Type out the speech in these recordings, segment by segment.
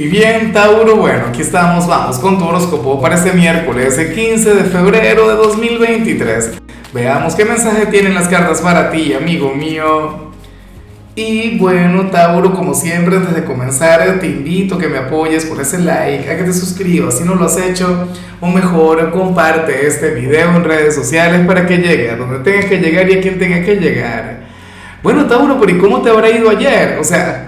Y bien, Tauro, bueno, aquí estamos, vamos con tu horóscopo para este miércoles, el 15 de febrero de 2023. Veamos qué mensaje tienen las cartas para ti, amigo mío. Y bueno, Tauro, como siempre, antes de comenzar, te invito a que me apoyes por ese like, a que te suscribas si no lo has hecho, o mejor, comparte este video en redes sociales para que llegue a donde tenga que llegar y a quien tenga que llegar. Bueno, Tauro, pero ¿y cómo te habrá ido ayer? O sea,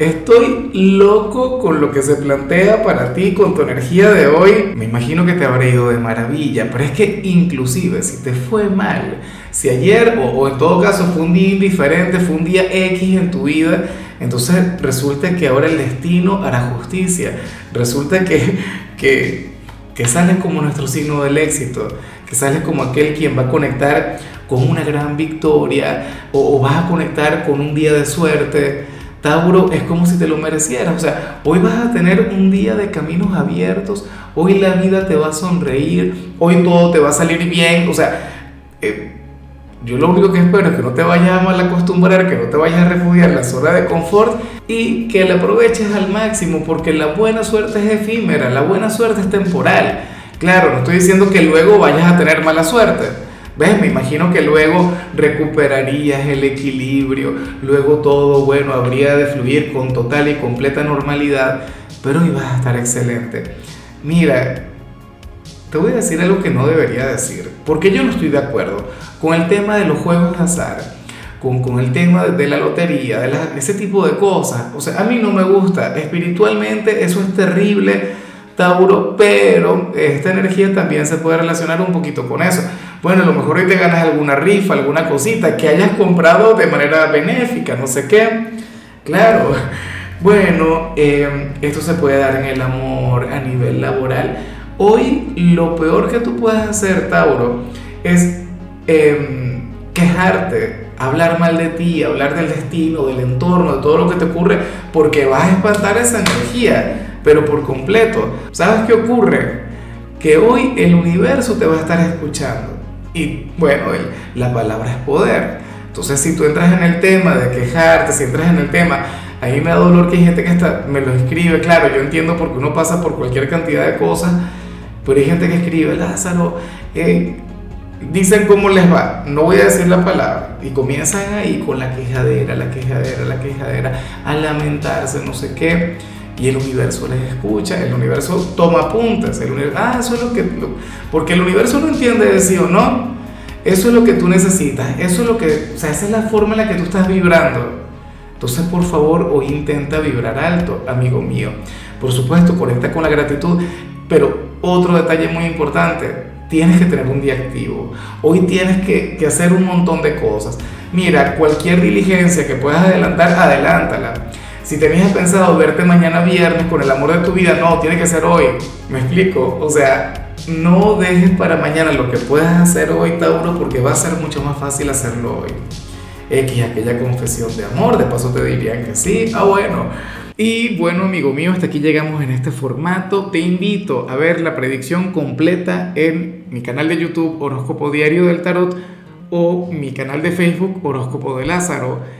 Estoy loco con lo que se plantea para ti, con tu energía de hoy. Me imagino que te habrá ido de maravilla, pero es que inclusive si te fue mal, si ayer o, en todo caso fue un día indiferente, fue un día X en tu vida, entonces resulta que ahora el destino hará justicia. Resulta que, que, que sales como nuestro signo del éxito, que sales como aquel quien va a conectar con una gran victoria o, o vas a conectar con un día de suerte Tauro es como si te lo merecieras. O sea, hoy vas a tener un día de caminos abiertos, hoy la vida te va a sonreír, hoy todo te va a salir bien. O sea, eh, yo lo único que espero es que no te vayas a mal acostumbrar, que no te vayas a refugiar en la zona de confort y que la aproveches al máximo, porque la buena suerte es efímera, la buena suerte es temporal. Claro, no estoy diciendo que luego vayas a tener mala suerte ¿Ves? Me imagino que luego recuperarías el equilibrio, luego todo, bueno, habría de fluir con total y completa normalidad, pero ibas a estar excelente. Mira, te voy a decir algo que no debería decir, porque yo no estoy de acuerdo con el tema de los juegos de azar, con, con el tema de la lotería, de ese tipo de cosas. O sea, a mí no me gusta, espiritualmente eso es terrible, Tauro, pero esta energía también se puede relacionar un poquito con eso. Bueno, a lo mejor hoy te ganas alguna rifa, alguna cosita que hayas comprado de manera benéfica, no sé qué. Claro, bueno, em, esto se puede dar en el amor a nivel laboral. Hoy lo peor que tú puedes hacer, Tauro, es em, quejarte, hablar mal de ti, hablar del destino, del entorno, de todo lo que te ocurre, porque vas a espantar esa energía, pero por completo. ¿Sabes qué ocurre? Que hoy el universo te va a estar escuchando. Y bueno, la palabra es poder. Entonces, si tú entras en el tema de quejarte, si entras en el tema, a mí me da dolor que hay gente que está, me lo escribe, claro, yo entiendo porque uno pasa por cualquier cantidad de cosas, pero hay gente que escribe, Lázaro, eh, dicen cómo les va, no voy a decir la palabra, y comienzan ahí con la quejadera, la quejadera, la quejadera, a lamentarse, no sé qué y el universo les escucha, el universo toma apuntes, el universo, ah, eso es lo que, porque el universo no entiende de sí o no, eso es lo que tú necesitas, eso es lo que, o sea, esa es la forma en la que tú estás vibrando. Entonces, por favor, hoy intenta vibrar alto, amigo mío. Por supuesto, conecta con la gratitud, pero otro detalle muy importante, tienes que tener un día activo. Hoy tienes que, que hacer un montón de cosas. Mira, cualquier diligencia que puedas adelantar, adelántala si tenías pensado verte mañana viernes con el amor de tu vida, no, tiene que ser hoy. ¿Me explico? O sea, no dejes para mañana lo que puedas hacer hoy, Tauro, porque va a ser mucho más fácil hacerlo hoy. X, aquella confesión de amor, de paso te dirían que sí, ah bueno. Y bueno, amigo mío, hasta aquí llegamos en este formato. Te invito a ver la predicción completa en mi canal de YouTube Horóscopo Diario del Tarot o mi canal de Facebook Horóscopo de Lázaro.